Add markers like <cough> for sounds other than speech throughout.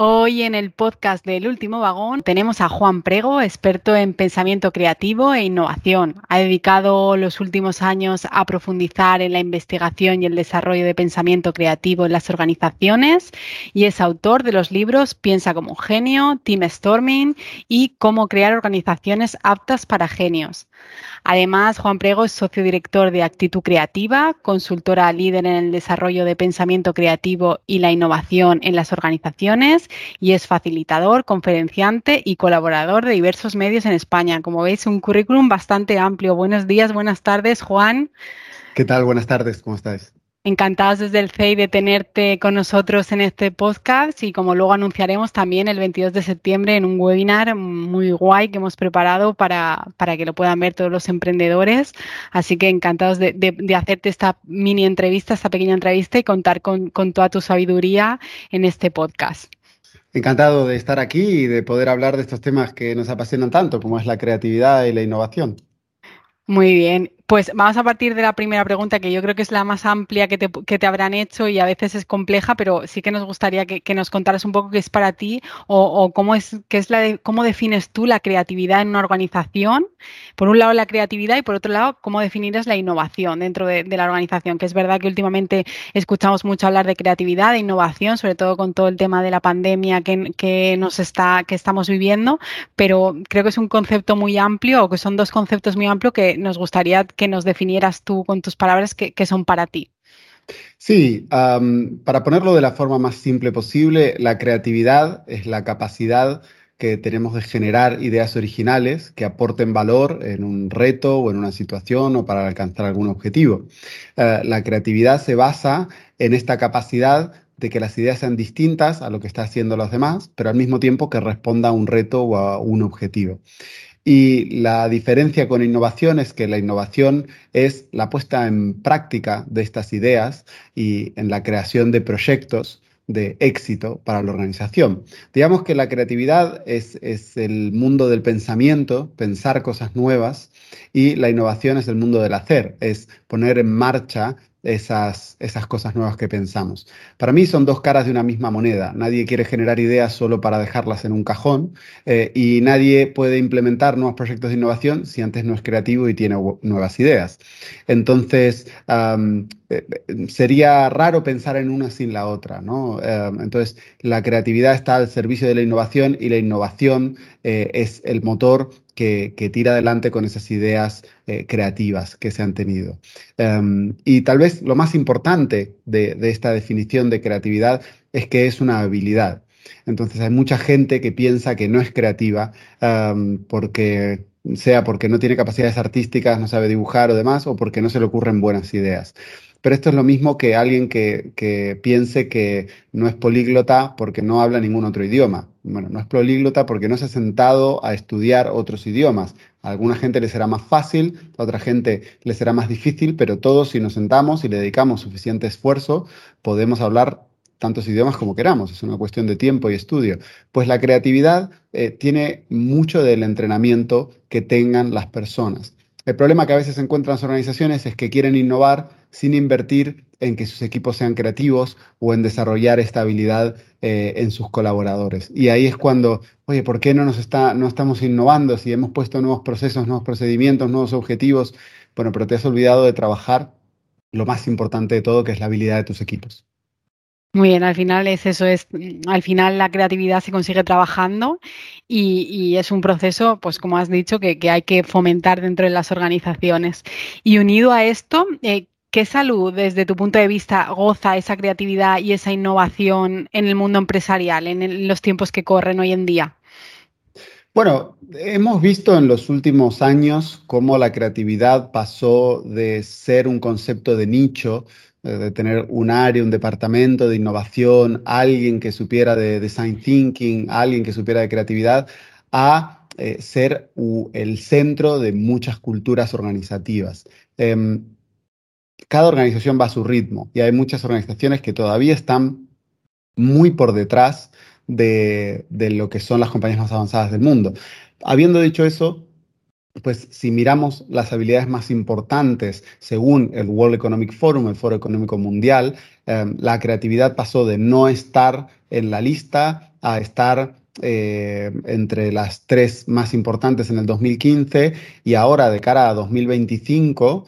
Hoy en el podcast del último vagón tenemos a Juan Prego, experto en pensamiento creativo e innovación. Ha dedicado los últimos años a profundizar en la investigación y el desarrollo de pensamiento creativo en las organizaciones y es autor de los libros Piensa como un genio, Team Storming y Cómo crear organizaciones aptas para genios. Además, Juan Prego es socio director de Actitud Creativa, consultora líder en el desarrollo de pensamiento creativo y la innovación en las organizaciones y es facilitador, conferenciante y colaborador de diversos medios en España. Como veis, un currículum bastante amplio. Buenos días, buenas tardes, Juan. ¿Qué tal? Buenas tardes, ¿cómo estáis? Encantados desde el CEI de tenerte con nosotros en este podcast y como luego anunciaremos también el 22 de septiembre en un webinar muy guay que hemos preparado para, para que lo puedan ver todos los emprendedores. Así que encantados de, de, hacerte esta mini entrevista, esta pequeña entrevista y contar con, con toda tu sabiduría en este podcast. Encantado de estar aquí y de poder hablar de estos temas que nos apasionan tanto, como es la creatividad y la innovación. Muy bien. Pues vamos a partir de la primera pregunta, que yo creo que es la más amplia que te, que te habrán hecho y a veces es compleja, pero sí que nos gustaría que, nos contaras un poco qué es para ti o, cómo es, qué es la de, cómo defines tú la creatividad en una organización. Por un lado la creatividad y por otro lado cómo definirás la innovación dentro de, de la organización, que es verdad que últimamente escuchamos mucho hablar de creatividad, de innovación, sobre todo con todo el tema de la pandemia que, que nos está, que estamos viviendo, pero creo que es un concepto muy amplio o que son dos conceptos muy amplios que nos gustaría que nos definieras tú con tus palabras que, son para ti. Sí, para ponerlo de la forma más simple posible, la creatividad es la capacidad que tenemos de generar ideas originales que aporten valor en un reto o en una situación o para alcanzar algún objetivo. Uh, la creatividad se basa en esta capacidad de que las ideas sean distintas a lo que están haciendo los demás, pero al mismo tiempo que responda a un reto o a un objetivo. Y la diferencia con innovación es que la innovación es la puesta en práctica de estas ideas y en la creación de proyectos de éxito para la organización. Digamos que la creatividad es, es, el mundo del pensamiento, pensar cosas nuevas, y la innovación es el mundo del hacer, es poner en marcha esas, esas cosas nuevas que pensamos. Para mí son dos caras de una misma moneda. Nadie quiere generar ideas solo para dejarlas en un cajón eh, y nadie puede implementar nuevos proyectos de innovación si antes no es creativo y tiene nuevas ideas. Entonces, um, sería raro pensar en una sin la otra. ¿no? Entonces, la creatividad está al servicio de la innovación y la innovación eh, es el motor que, tira adelante con esas ideas eh, creativas que se han tenido. Um, y tal vez lo más importante de, esta definición de creatividad es que es una habilidad. Entonces hay mucha gente que piensa que no es creativa um, porque sea porque no tiene capacidades artísticas, no sabe dibujar o demás, o porque no se le ocurren buenas ideas. Pero esto es lo mismo que alguien que, piense que no es políglota porque no habla ningún otro idioma. Bueno, no es políglota porque no se ha sentado a estudiar otros idiomas. A alguna gente le será más fácil, a otra gente le será más difícil, pero todos si nos sentamos y le dedicamos suficiente esfuerzo, podemos hablar tantos idiomas como queramos, es una cuestión de tiempo y estudio. Pues la creatividad eh, tiene mucho del entrenamiento que tengan las personas. El problema que a veces encuentran las organizaciones es que quieren innovar sin invertir en que sus equipos sean creativos o en desarrollar esta habilidad eh, en sus colaboradores. Y ahí es cuando, oye, ¿por qué no, nos está, no estamos innovando si hemos puesto nuevos procesos, nuevos procedimientos, nuevos objetivos? Bueno, pero te has olvidado de trabajar lo más importante de todo, que es la habilidad de tus equipos. Muy bien, al final es eso, es al final la creatividad se consigue trabajando y, es un proceso, pues como has dicho, que, que, hay que fomentar dentro de las organizaciones. Y unido a esto, eh, ¿qué salud desde tu punto de vista goza esa creatividad y esa innovación en el mundo empresarial, en, los tiempos que corren hoy en día? Bueno, hemos visto en los últimos años cómo la creatividad pasó de ser un concepto de nicho eh, de tener un área, un departamento de innovación, alguien que supiera de design thinking, alguien que supiera de creatividad, a eh, ser el centro de muchas culturas organizativas. Em, cada organización va a su ritmo y hay muchas organizaciones que todavía están muy por detrás de, lo que son las compañías más avanzadas del mundo. Habiendo dicho eso, pues si miramos las habilidades más importantes según el World Economic Forum, el Foro Económico Mundial, em, la creatividad pasó de no estar en la lista a estar eh, entre las tres más importantes en el 2015 y ahora de cara a 2025,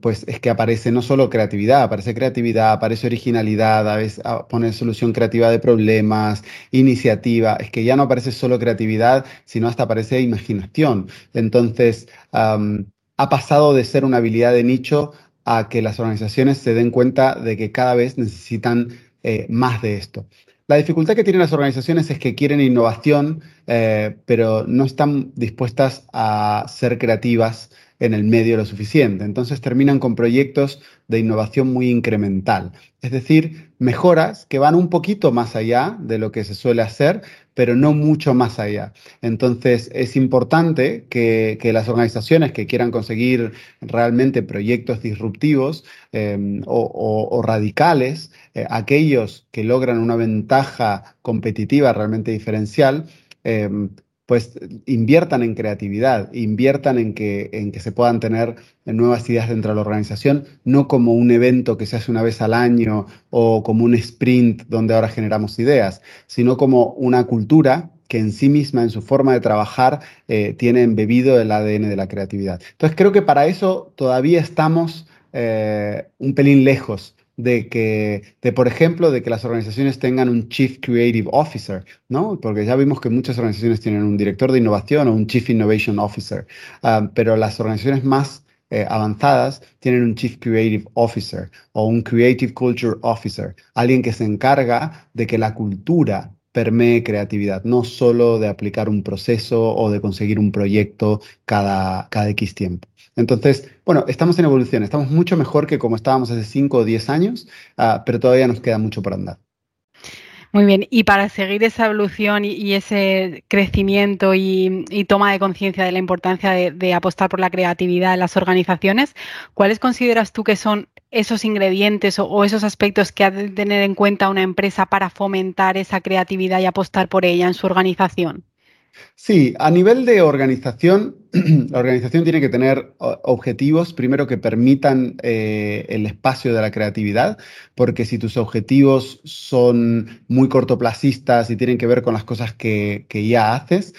pues es que aparece no solo creatividad, aparece creatividad, aparece originalidad, a veces pone solución creativa de problemas, iniciativa, es que ya no aparece solo creatividad, sino hasta aparece imaginación. Entonces, ha pasado de ser una habilidad de nicho a que las organizaciones se den cuenta de que cada vez necesitan eh, más de esto. La dificultad que tienen las organizaciones es que quieren innovación, eh, pero no están dispuestas a ser creativas en el medio lo suficiente. Entonces terminan con proyectos de innovación muy incremental. Es decir, mejoras que van un poquito más allá de lo que se suele hacer, pero no mucho más allá. Entonces es importante que, las organizaciones que quieran conseguir realmente proyectos disruptivos em, o, radicales, eh, aquellos que logran una ventaja competitiva realmente diferencial, em, pues inviertan en creatividad, inviertan en que, en que se puedan tener nuevas ideas dentro de la organización, no como un evento que se hace una vez al año o como un sprint donde ahora generamos ideas, sino como una cultura que en sí misma, en su forma de trabajar, eh, tiene embebido el ADN de la creatividad. Entonces creo que para eso todavía estamos eh, un pelín lejos de que, de, por ejemplo, de que las organizaciones tengan un Chief Creative Officer, ¿no? Porque ya vimos que muchas organizaciones tienen un director de innovación o un Chief Innovation Officer, ah, pero las organizaciones más eh, avanzadas tienen un Chief Creative Officer o un Creative Culture Officer, alguien que se encarga de que la cultura permee creatividad, no solo de aplicar un proceso o de conseguir un proyecto cada, cada X tiempo. Entonces, bueno, estamos en evolución, estamos mucho mejor que como estábamos hace 5 o 10 años, uh, pero todavía nos queda mucho por andar. Muy bien, y para seguir esa evolución y, ese crecimiento y, toma de conciencia de la importancia de, apostar por la creatividad en las organizaciones, ¿cuáles consideras tú que son esos ingredientes o, o, esos aspectos que ha de tener en cuenta una empresa para fomentar esa creatividad y apostar por ella en su organización? Sí, a nivel de organización, <clears throat> la organización tiene que tener objetivos, primero que permitan eh, el espacio de la creatividad, porque si tus objetivos son muy cortoplacistas y tienen que ver con las cosas que, ya haces,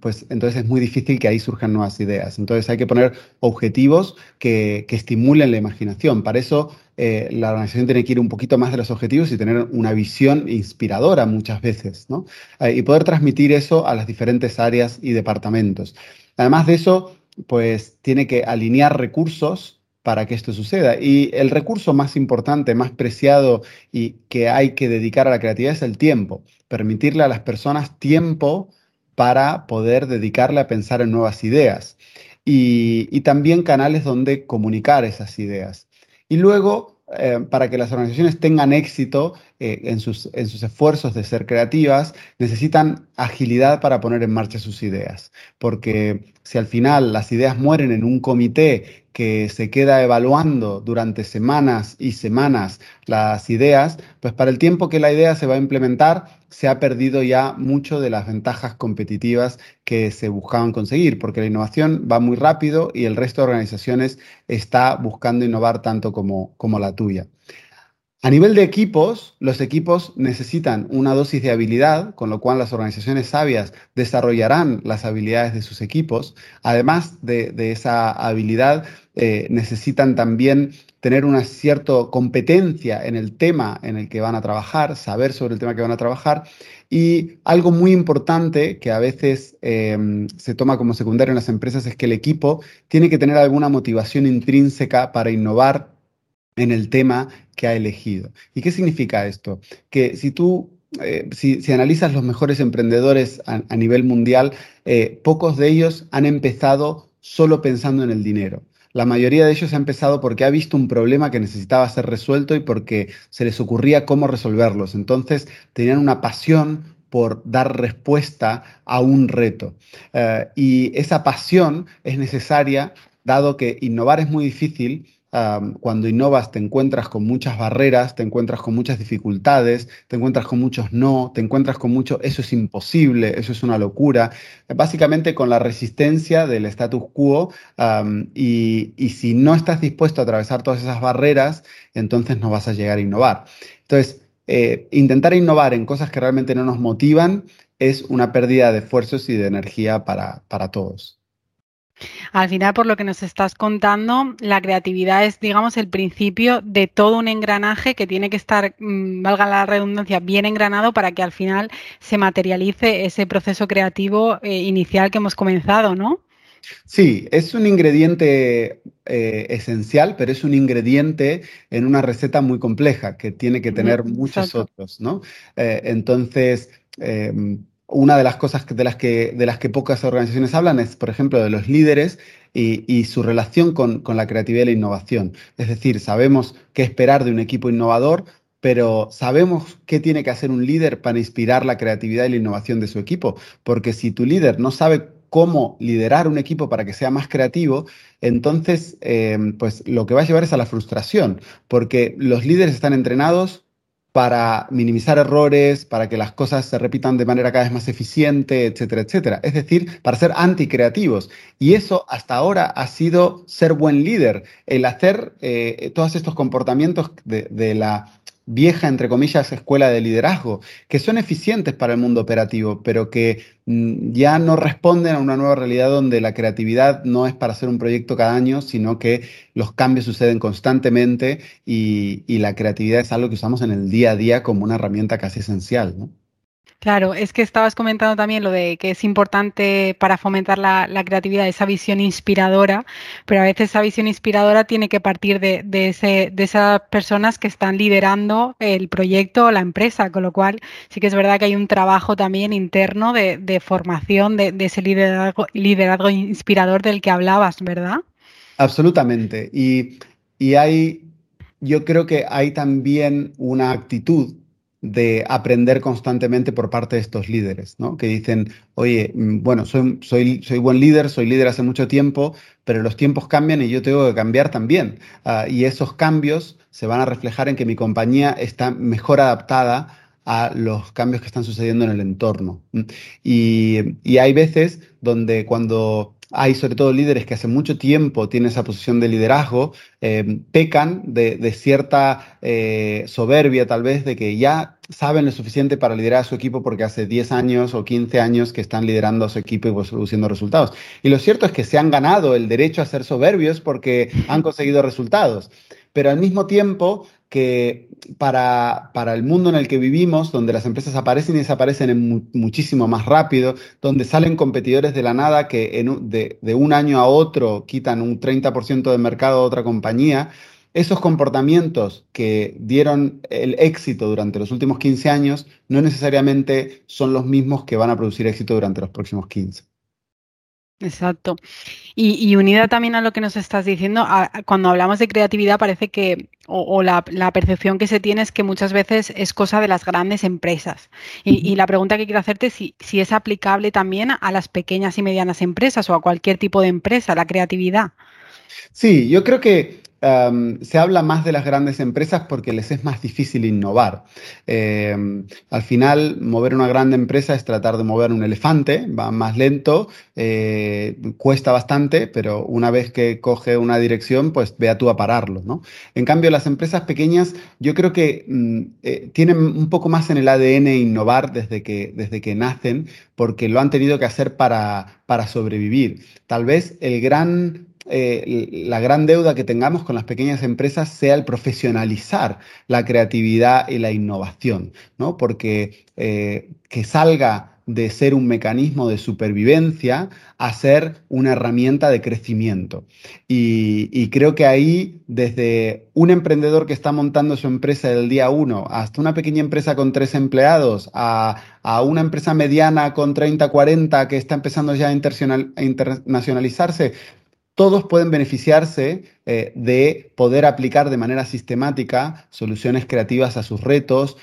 pues entonces es muy difícil que ahí surjan nuevas ideas. Entonces hay que poner objetivos que, estimulen la imaginación. Para eso eh, la organización tiene que ir un poquito más de los objetivos y tener una visión inspiradora muchas veces, ¿no? Eh, y poder transmitir eso a las diferentes áreas y departamentos. Además de eso, pues tiene que alinear recursos para que esto suceda. Y el recurso más importante, más preciado y que hay que dedicar a la creatividad es el tiempo. Permitirle a las personas tiempo para poder dedicarle a pensar en nuevas ideas. y también canales donde comunicar esas ideas. Y luego, eh, para que las organizaciones tengan éxito eh, en, sus, en sus esfuerzos de ser creativas, necesitan agilidad para poner en marcha sus ideas. Porque si al final las ideas mueren en un comité que se queda evaluando durante semanas y semanas las ideas, pues para el tiempo que la idea se va a implementar, se ha perdido ya mucho de las ventajas competitivas que se buscaban conseguir, porque la innovación va muy rápido y el resto de organizaciones está buscando innovar tanto como, como la tuya. A nivel de equipos, los equipos necesitan una dosis de habilidad, con lo cual las organizaciones sabias desarrollarán las habilidades de sus equipos. Además de, esa habilidad, eh, necesitan también tener una cierta competencia en el tema en el que van a trabajar, saber sobre el tema que van a trabajar. Y algo muy importante que a veces em, se toma como secundario en las empresas es que el equipo tiene que tener alguna motivación intrínseca para innovar en el tema que ha elegido. ¿Y qué significa esto? Que si tú eh, si, analizas los mejores emprendedores a, nivel mundial, eh, pocos de ellos han empezado solo pensando en el dinero. La mayoría de ellos ha empezado porque ha visto un problema que necesitaba ser resuelto y porque se les ocurría cómo resolverlos. Entonces tenían una pasión por dar respuesta a un reto. Eh, y esa pasión es necesaria, dado que innovar es muy difícil cuando innovas te encuentras con muchas barreras, te encuentras con muchas dificultades, te encuentras con muchos no, te encuentras con mucho, eso es imposible, eso es una locura, básicamente con la resistencia del status quo y, si no estás dispuesto a atravesar todas esas barreras, entonces no vas a llegar a innovar. Entonces, eh, intentar innovar en cosas que realmente no nos motivan es una pérdida de esfuerzos y de energía para todos. Al final, por lo que nos estás contando, la creatividad es, digamos, el principio de todo un engranaje que tiene que estar, mm, valga la redundancia, bien engranado para que al final se materialice ese proceso creativo eh, inicial que hemos comenzado, ¿no? Sí, es un ingrediente eh, esencial, pero es un ingrediente en una receta muy compleja que tiene que tener muchos otros, ¿no? Eh, entonces, em, una de las cosas de las que, de las que pocas organizaciones hablan es, por ejemplo, de los líderes y, su relación con, la creatividad y la innovación. Es decir, sabemos qué esperar de un equipo innovador, pero sabemos qué tiene que hacer un líder para inspirar la creatividad y la innovación de su equipo. Porque si tu líder no sabe cómo liderar un equipo para que sea más creativo, entonces eh, pues lo que va a llevar es a la frustración, porque los líderes están entrenados para minimizar errores, para que las cosas se repitan de manera cada vez más eficiente, etcétera, etcétera. Es decir, para ser anticreativos. Y eso hasta ahora ha sido ser buen líder, el hacer eh, todos estos comportamientos de la vieja, entre comillas, escuela de liderazgo, que son eficientes para el mundo operativo, pero que mm, ya no responden a una nueva realidad donde la creatividad no es para hacer un proyecto cada año, sino que los cambios suceden constantemente y, y la creatividad es algo que usamos en el día a día como una herramienta casi esencial. Claro, es que estabas comentando también lo de que es importante para fomentar la, creatividad esa visión inspiradora, pero a veces esa visión inspiradora tiene que partir de, ese, de esas personas que están liderando el proyecto o la empresa, con lo cual sí que es verdad que hay un trabajo también interno de, formación de, ese liderazgo, inspirador del que hablabas, ¿verdad? Absolutamente. Y, y hay, yo creo que hay también una actitud de aprender constantemente por parte de estos líderes, ¿no? Que dicen, oye, mm, bueno, soy, soy, soy buen líder, soy líder hace mucho tiempo, pero los tiempos cambian y yo tengo que cambiar también. Ah, y esos cambios se van a reflejar en que mi compañía está mejor adaptada a los cambios que están sucediendo en el entorno. Y, y hay veces donde cuando hay sobre todo líderes que hace mucho tiempo tienen esa posición de liderazgo, eh, pecan de, cierta eh, soberbia tal vez, de que ya saben lo suficiente para liderar a su equipo porque hace 10 años o 15 años que están liderando a su equipo y produciendo resultados. Y lo cierto es que se han ganado el derecho a ser soberbios porque han conseguido resultados. Pero al mismo tiempo que para, para, el mundo en el que vivimos, donde las empresas aparecen y desaparecen muchísimo más rápido, donde salen competidores de la nada que de, de, un año a otro quitan un 30% del mercado a otra compañía, esos comportamientos que dieron el éxito durante los últimos 15 años no necesariamente son los mismos que van a producir éxito durante los próximos 15. Exacto. Y, unida también a lo que nos estás diciendo, cuando hablamos de creatividad parece que, o, la, percepción que se tiene es que muchas veces es cosa de las grandes empresas. Y, la pregunta que quiero hacerte es si, si, es aplicable también a las pequeñas y medianas empresas o a cualquier tipo de empresa, la creatividad. Sí, yo creo que se habla más de las grandes empresas porque les es más difícil innovar. Em, al final, mover una gran empresa es tratar de mover un elefante, va más lento, eh, cuesta bastante, pero una vez que coge una dirección, pues vea tú a pararlo. En cambio, las empresas pequeñas, yo creo que mm, eh, tienen un poco más en el ADN innovar desde que, desde que nacen, porque lo han tenido que hacer para, para sobrevivir. Tal vez el gran eh, la gran deuda que tengamos con las pequeñas empresas sea el profesionalizar la creatividad y la innovación, ¿no? Porque eh, que salga de ser un mecanismo de supervivencia a ser una herramienta de crecimiento. Y, creo que ahí, desde un emprendedor que está montando su empresa del día uno, hasta una pequeña empresa con tres empleados, a, una empresa mediana con 30, 40 que está empezando ya a internacionalizarse, todos pueden beneficiarse eh, de poder aplicar de manera sistemática soluciones creativas a sus retos,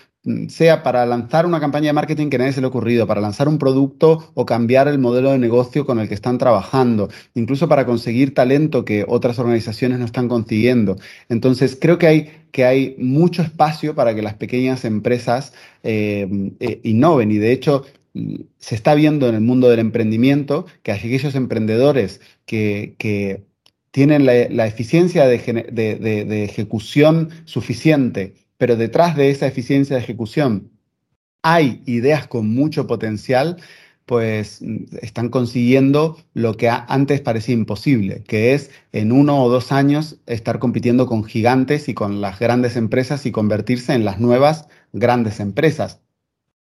sea para lanzar una campaña de marketing que nadie se le ha ocurrido, para lanzar un producto o cambiar el modelo de negocio con el que están trabajando, incluso para conseguir talento que otras organizaciones no están consiguiendo. Entonces, creo que hay, que hay mucho espacio para que las pequeñas empresas eh, eh, innoven y de hecho se está viendo en el mundo del emprendimiento que aquellos emprendedores que, tienen la, eficiencia de, de, ejecución suficiente, pero detrás de esa eficiencia de ejecución hay ideas con mucho potencial, pues están consiguiendo lo que antes parecía imposible, que es en uno o dos años estar compitiendo con gigantes y con las grandes empresas y convertirse en las nuevas grandes empresas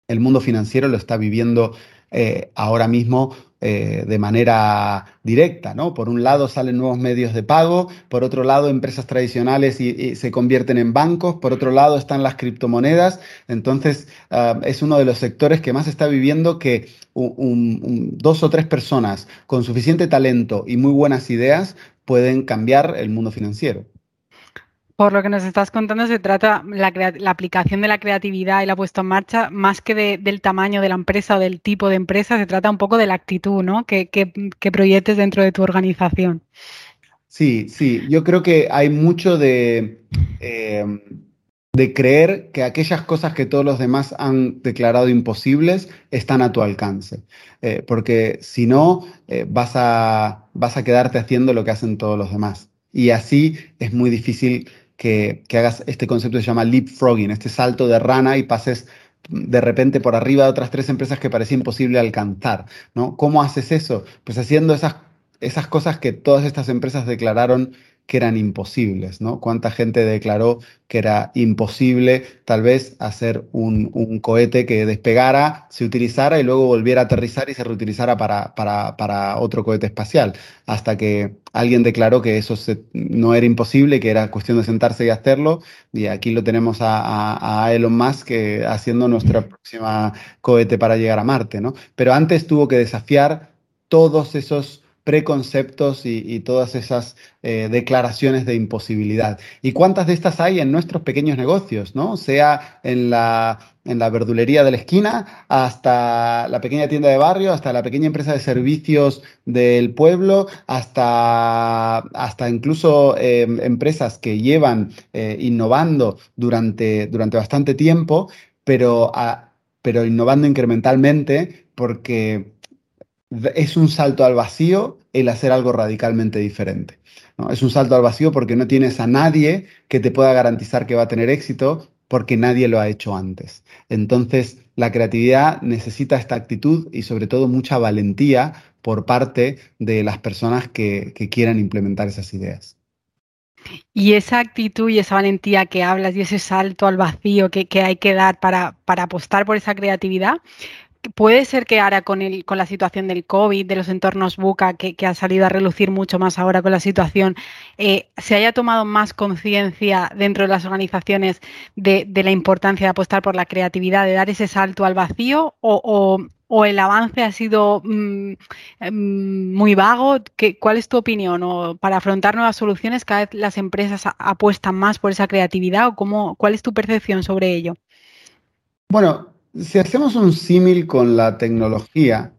el mundo financiero lo está viviendo eh, ahora mismo eh, de manera directa, ¿no? Por un lado salen nuevos medios de pago, por otro lado empresas tradicionales y, se convierten en bancos, por otro lado están las criptomonedas, entonces ah, es uno de los sectores que más está viviendo que dos o tres personas con suficiente talento y muy buenas ideas pueden cambiar el mundo financiero. Por lo que nos estás contando, se trata la, la aplicación de la creatividad y la puesta en marcha, más que del tamaño de la empresa o del tipo de empresa, se trata un poco de la actitud ¿no? que, proyectes dentro de tu organización. Sí, sí, yo creo que hay mucho de, em, de creer que aquellas cosas que todos los demás han declarado imposibles están a tu alcance. Eh, porque si no, eh, vas, a, vas a quedarte haciendo lo que hacen todos los demás. Y así es muy difícil que, hagas este concepto que se llama leapfrogging, este salto de rana y pases de repente por arriba de otras tres empresas que parecía imposible alcanzar, ¿no? ¿Cómo haces eso? Pues haciendo esas, esas cosas que todas estas empresas declararon que eran imposibles, ¿no? ¿Cuánta gente declaró que era imposible tal vez hacer un, cohete que despegara, se utilizara y luego volviera a aterrizar y se reutilizara para, para, otro cohete espacial? Hasta que alguien declaró que eso no era imposible, que era cuestión de sentarse y hacerlo, y aquí lo tenemos a, Elon Musk haciendo nuestra próxima cohete para llegar a Marte, ¿no? Pero antes tuvo que desafiar todos esos preconceptos y, todas esas eh, declaraciones de imposibilidad. ¿Y cuántas de estas hay en nuestros pequeños negocios, ¿no? Sea en la, en la verdulería de la esquina, hasta la pequeña tienda de barrio, hasta la pequeña empresa de servicios del pueblo, hasta, hasta incluso em, empresas que llevan eh, innovando durante, durante bastante tiempo, pero, pero innovando incrementalmente porque es un salto al vacío el hacer algo radicalmente diferente. Es un salto al vacío porque no tienes a nadie que te pueda garantizar que va a tener éxito porque nadie lo ha hecho antes. Entonces, la creatividad necesita esta actitud y sobre todo mucha valentía por parte de las personas que, quieran implementar esas ideas. Y esa actitud y esa valentía que hablas y ese salto al vacío que, hay que dar para apostar por esa creatividad, puede ser que ahora con, el, con la situación del COVID, de los entornos buca, que, ha salido a relucir mucho más ahora con la situación, eh, se haya tomado más conciencia dentro de las organizaciones de, la importancia de apostar por la creatividad, de dar ese salto al vacío o, el avance ha sido mm, mm, muy vago? ¿Cuál es tu opinión? ¿O para afrontar nuevas soluciones cada vez las empresas apuestan más por esa creatividad o cómo, cuál es tu percepción sobre ello? Bueno, si hacemos un símil con la tecnología,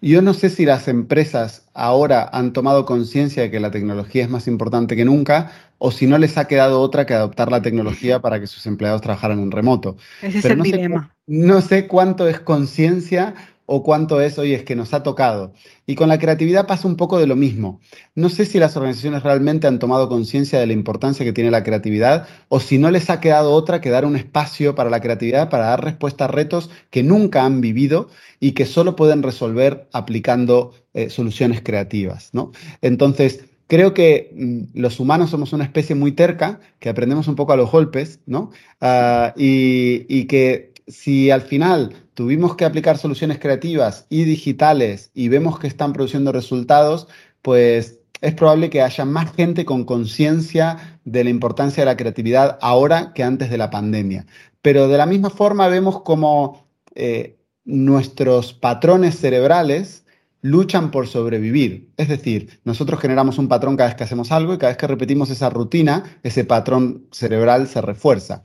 yo no sé si las empresas ahora han tomado conciencia de que la tecnología es más importante que nunca o si no les ha quedado otra que adoptar la tecnología <laughs> para que sus empleados trabajaran en remoto. Ese es el dilema. no sé cuánto es conciencia o cuánto es, oye, es que nos ha tocado. Y con la creatividad pasa un poco de lo mismo. No sé si las organizaciones realmente han tomado conciencia de la importancia que tiene la creatividad o si no les ha quedado otra que dar un espacio para la creatividad, para dar respuesta a retos que nunca han vivido y que solo pueden resolver aplicando eh, soluciones creativas. ¿no? Entonces, creo que mm, los humanos somos una especie muy terca, que aprendemos un poco a los golpes, ¿no? Ah, y, y que si al final tuvimos que aplicar soluciones creativas y digitales y vemos que están produciendo resultados, pues es probable que haya más gente con conciencia de la importancia de la creatividad ahora que antes de la pandemia. Pero de la misma forma vemos como eh, nuestros patrones cerebrales luchan por sobrevivir. Es decir, nosotros generamos un patrón cada vez que hacemos algo y cada vez que repetimos esa rutina, ese patrón cerebral se refuerza.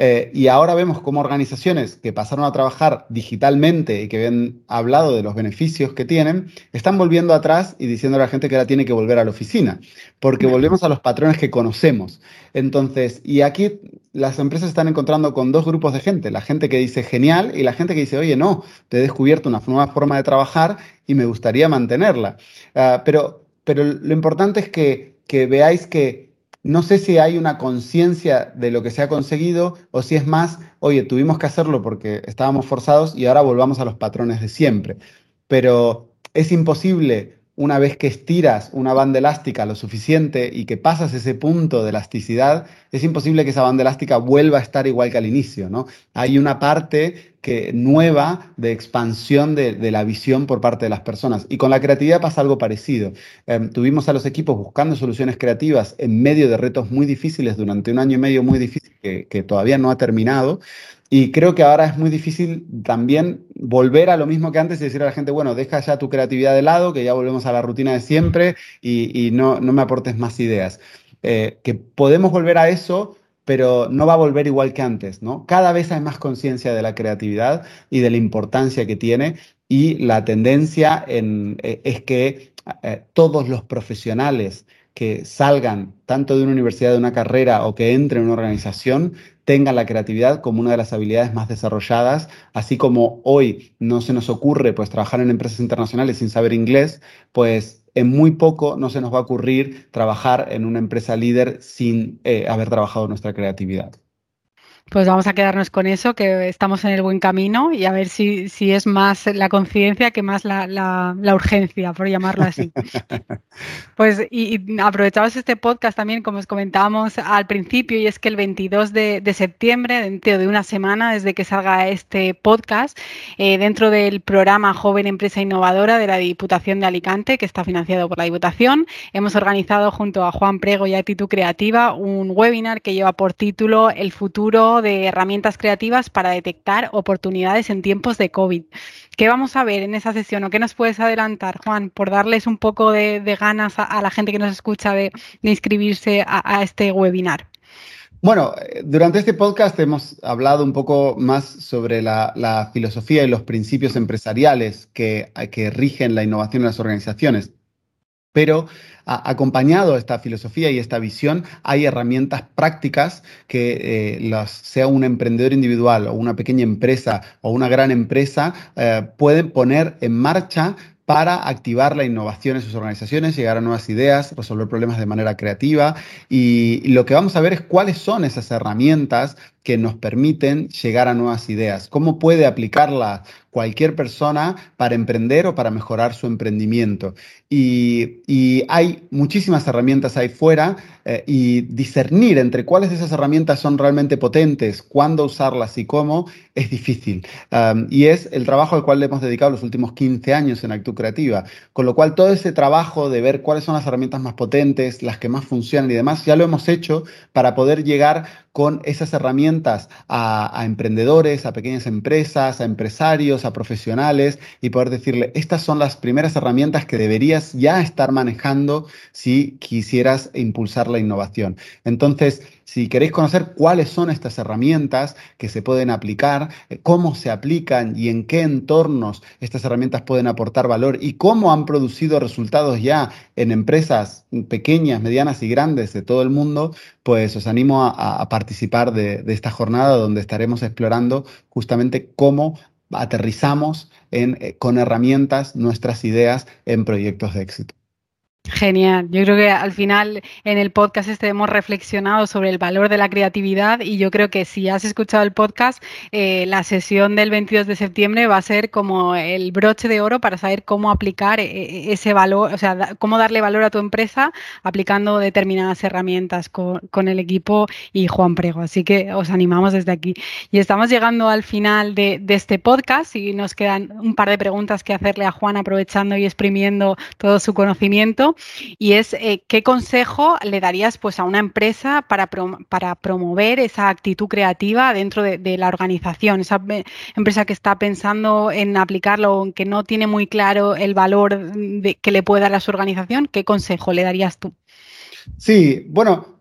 Eh, y ahora vemos cómo organizaciones que pasaron a trabajar digitalmente y que habían hablado de los beneficios que tienen, están volviendo atrás y diciendo a la gente que ahora tiene que volver a la oficina, porque volvemos a los patrones que conocemos. Entonces, y aquí las empresas están encontrando con dos grupos de gente, la gente que dice genial y la gente que dice, oye, no, te he descubierto una nueva forma de trabajar y me gustaría mantenerla. Ah, pero, pero lo importante es que, que veáis que no sé si hay una conciencia de lo que se ha conseguido o si es más, oye, tuvimos que hacerlo porque estábamos forzados y ahora volvamos a los patrones de siempre. Pero es imposible una vez que estiras una banda elástica lo suficiente y que pasas ese punto de elasticidad, es imposible que esa banda elástica vuelva a estar igual que al inicio, ¿no? Hay una parte que, nueva de expansión de, la visión por parte de las personas. Y con la creatividad pasa algo parecido. Em, tuvimos a los equipos buscando soluciones creativas en medio de retos muy difíciles durante un año y medio muy difícil que todavía no ha terminado. Y creo que ahora es muy difícil también volver a lo mismo que antes y decir a la gente, bueno, deja ya tu creatividad de lado, que ya volvemos a la rutina de siempre y, no, no, me aportes más ideas. Eh, que podemos volver a eso, pero no va a volver igual que antes, ¿no? Cada vez hay más conciencia de la creatividad y de la importancia que tiene y la tendencia en, eh, es que eh, todos los profesionales que salgan tanto de una universidad, de una carrera o que entren en una organización, tengan la creatividad como una de las habilidades más desarrolladas, así como hoy no se nos ocurre pues trabajar en empresas internacionales sin saber inglés, pues en muy poco no se nos va a ocurrir trabajar en una empresa líder sin eh, haber trabajado nuestra creatividad. Pues vamos a quedarnos con eso, que estamos en el buen camino y a ver si, si es más la conciencia que más la, la, urgencia, por llamarlo así. <laughs> pues y, aprovechamos este podcast también, como os comentábamos al principio, y es que el 22 de, de septiembre, dentro de una semana desde que salga este podcast, eh, dentro del programa Joven Empresa Innovadora de la Diputación de Alicante, que está financiado por la Diputación, hemos organizado junto a Juan Prego y Actitud Creativa un webinar que lleva por título El futuro de herramientas creativas para detectar oportunidades en tiempos de COVID. ¿Qué vamos a ver en esa sesión o qué nos puedes adelantar, Juan, por darles un poco de, ganas a, la gente que nos escucha de, inscribirse a, este webinar? Bueno, durante este podcast hemos hablado un poco más sobre la, filosofía y los principios empresariales que, que rigen la innovación en las organizaciones. Pero acompañado a esta filosofía y esta visión, hay herramientas prácticas que eh, sea un emprendedor individual o una pequeña empresa o una gran empresa eh, pueden poner en marcha para activar la innovación en sus organizaciones, llegar a nuevas ideas, resolver problemas de manera creativa. Y lo que vamos a ver es cuáles son esas herramientas que nos permiten llegar a nuevas ideas. ¿Cómo puede aplicarla cualquier persona para emprender o para mejorar su emprendimiento? Y, hay muchísimas herramientas ahí fuera eh, y discernir entre cuáles de esas herramientas son realmente potentes, cuándo usarlas y cómo, es difícil. y es el trabajo al cual le hemos dedicado los últimos 15 años en Actu Creativa. Con lo cual, todo ese trabajo de ver cuáles son las herramientas más potentes, las que más funcionan y demás, ya lo hemos hecho para poder llegar con esas herramientas a, emprendedores, a pequeñas empresas, a empresarios, a profesionales y poder decirle, estas son las primeras herramientas que deberías ya estar manejando si quisieras impulsar la innovación. Entonces, si queréis conocer cuáles son estas herramientas que se pueden aplicar, eh, cómo se aplican y en qué entornos estas herramientas pueden aportar valor y cómo han producido resultados ya en empresas pequeñas, medianas y grandes de todo el mundo, pues os animo a, participar de, esta jornada donde estaremos explorando justamente cómo aterrizamos eh, con herramientas nuestras ideas en proyectos de éxito. Genial. Yo creo que al final en el podcast este hemos reflexionado sobre el valor de la creatividad y yo creo que si has escuchado el podcast, eh, la sesión del 22 de septiembre va a ser como el broche de oro para saber cómo aplicar eh, ese valor, o sea, cómo darle valor a tu empresa aplicando determinadas herramientas con, el equipo y Juan Prego. Así que os animamos desde aquí. Y estamos llegando al final de, de este podcast y nos quedan un par de preguntas que hacerle a Juan aprovechando y exprimiendo todo su conocimiento y es eh, qué consejo le darías pues a una empresa para, para promover esa actitud creativa dentro de, la organización, esa empresa que está pensando en aplicarlo, o que no tiene muy claro el valor que le puede dar a su organización, ¿qué consejo le darías tú? Sí, bueno,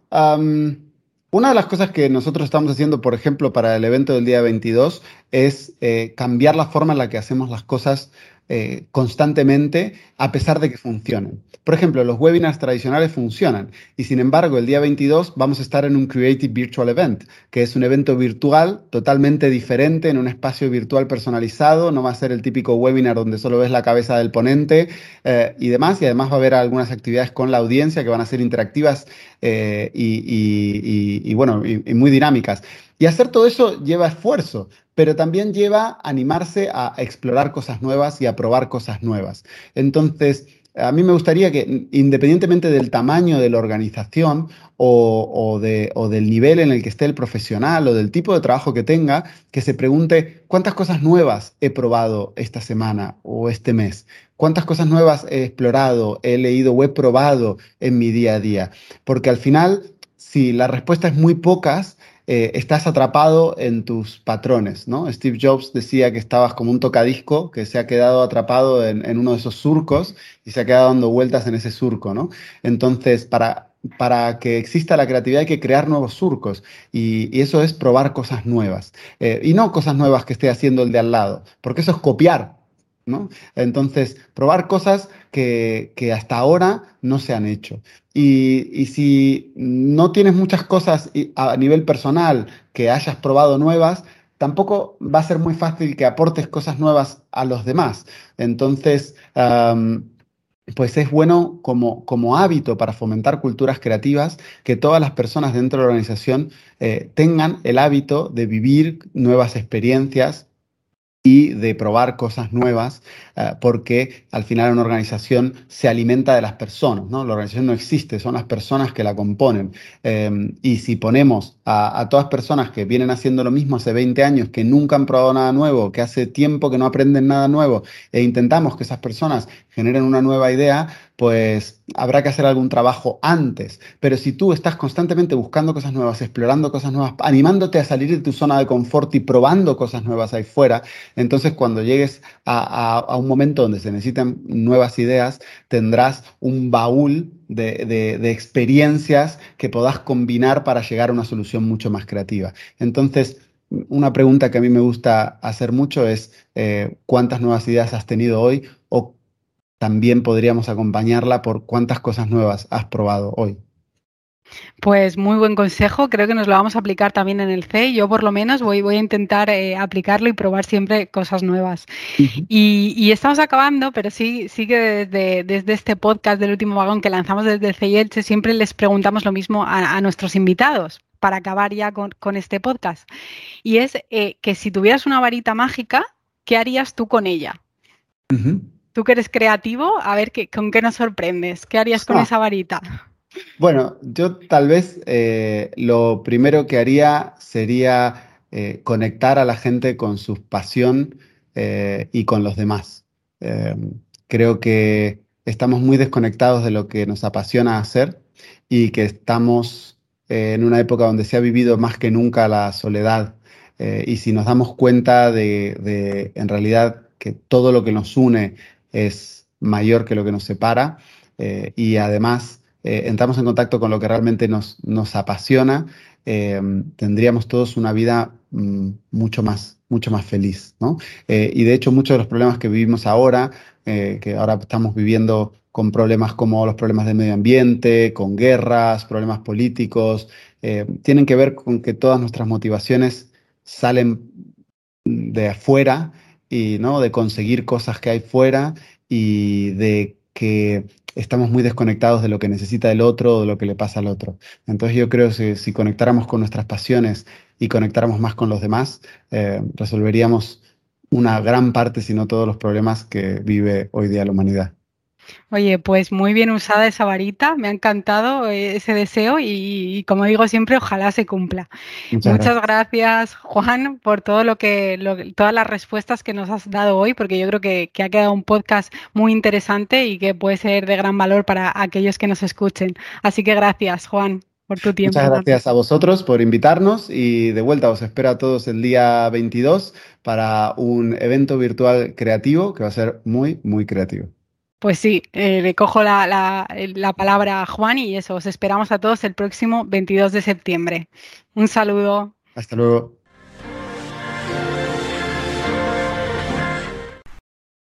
Una de las cosas que nosotros estamos haciendo, por ejemplo, para el evento del día 22, es eh, cambiar la forma en la que hacemos las cosas eh, constantemente a pesar de que funcionen. Por ejemplo, los webinars tradicionales funcionan y sin embargo el día 22 vamos a estar en un Creative Virtual Event, que es un evento virtual totalmente diferente en un espacio virtual personalizado, no va a ser el típico webinar donde solo ves la cabeza del ponente eh, y demás, y además va a haber algunas actividades con la audiencia que van a ser interactivas eh, y, bueno, y muy dinámicas. Y hacer todo eso lleva esfuerzo, pero también lleva animarse a explorar cosas nuevas y a probar cosas nuevas. Entonces, a mí me gustaría que, independientemente del tamaño de la organización o, del nivel en el que esté el profesional o del tipo de trabajo que tenga, que se pregunte cuántas cosas nuevas he probado esta semana o este mes, cuántas cosas nuevas he explorado, he leído o he probado en mi día a día. Porque al final, si la respuesta es muy pocas, eh, estás atrapado en tus patrones, ¿no? Steve Jobs decía que estabas como un tocadisco que se ha quedado atrapado en, uno de esos surcos y se ha quedado dando vueltas en ese surco, ¿no? Entonces, para, para que exista la creatividad hay que crear nuevos surcos y, eso es probar cosas nuevas. Eh, y no cosas nuevas que esté haciendo el de al lado, porque eso es copiar, Entonces, probar cosas que, que, hasta ahora no se han hecho. Y, si no tienes muchas cosas a nivel personal que hayas probado nuevas, tampoco va a ser muy fácil que aportes cosas nuevas a los demás. Entonces, pues es bueno como, como, hábito para fomentar culturas creativas que todas las personas dentro de la organización eh, tengan el hábito de vivir nuevas experiencias y de probar cosas nuevas, eh, porque al final una organización se alimenta de las personas, ¿no? La organización no existe, son las personas que la componen. Em, y si ponemos a, a, todas personas que vienen haciendo lo mismo hace 20 años, que nunca han probado nada nuevo, que hace tiempo que no aprenden nada nuevo, e intentamos que esas personas generen una nueva idea, pues habrá que hacer algún trabajo antes. Pero si tú estás constantemente buscando cosas nuevas, explorando cosas nuevas, animándote a salir de tu zona de confort y probando cosas nuevas ahí fuera, entonces cuando llegues a, un momento donde se necesitan nuevas ideas, tendrás un baúl de, experiencias que podás combinar para llegar a una solución mucho más creativa. Entonces, una pregunta que a mí me gusta hacer mucho es eh, cuántas nuevas ideas has tenido hoy también podríamos acompañarla por cuántas cosas nuevas has probado hoy. Pues muy buen consejo, creo que nos lo vamos a aplicar también en el C. Yo por lo menos voy, voy a intentar eh, aplicarlo y probar siempre cosas nuevas. y, estamos acabando, pero sí, sí que desde, este podcast del último vagón que lanzamos desde el C y Elche, siempre les preguntamos lo mismo a, nuestros invitados para acabar ya con, este podcast. Y es eh, que si tuvieras una varita mágica, ¿qué harías tú con ella? Tú que eres creativo, a ver qué, con qué nos sorprendes. ¿Qué harías con ah. esa varita? Bueno, yo tal vez eh, lo primero que haría sería eh, conectar a la gente con su pasión eh, y con los demás. creo que estamos muy desconectados de lo que nos apasiona hacer y que estamos en una época donde se ha vivido más que nunca la soledad. y si nos damos cuenta de, en realidad, que todo lo que nos une es mayor que lo que nos separa eh, y además eh, entramos en contacto con lo que realmente nos, nos apasiona, eh, tendríamos todos una vida mm, mucho, más, mucho más feliz. ¿no? y de hecho muchos de los problemas que vivimos ahora, que ahora estamos viviendo con problemas como los problemas del medio ambiente, con guerras, problemas políticos, tienen que ver con que todas nuestras motivaciones salen de afuera y ¿no? de conseguir cosas que hay fuera y de que estamos muy desconectados de lo que necesita el otro o de lo que le pasa al otro. Entonces yo creo que si conectáramos con nuestras pasiones y conectáramos más con los demás, eh, resolveríamos una gran parte, si no todos los problemas que vive hoy día la humanidad. Oye, pues muy bien usada esa varita, me ha encantado eh, ese deseo y, como digo siempre, ojalá se cumpla. Muchas, gracias. Juan, por todo lo que, todas las respuestas que nos has dado hoy, porque yo creo que, ha quedado un podcast muy interesante y que puede ser de gran valor para aquellos que nos escuchen. Así que gracias, Juan. Por tu tiempo. Muchas gracias a vosotros por invitarnos y de vuelta os espero a todos el día 22 para un evento virtual creativo que va a ser muy, muy creativo. Pues sí, eh, le cojo la, la palabra a Juan y eso, os esperamos a todos el próximo 22 de septiembre. Un saludo. Hasta luego.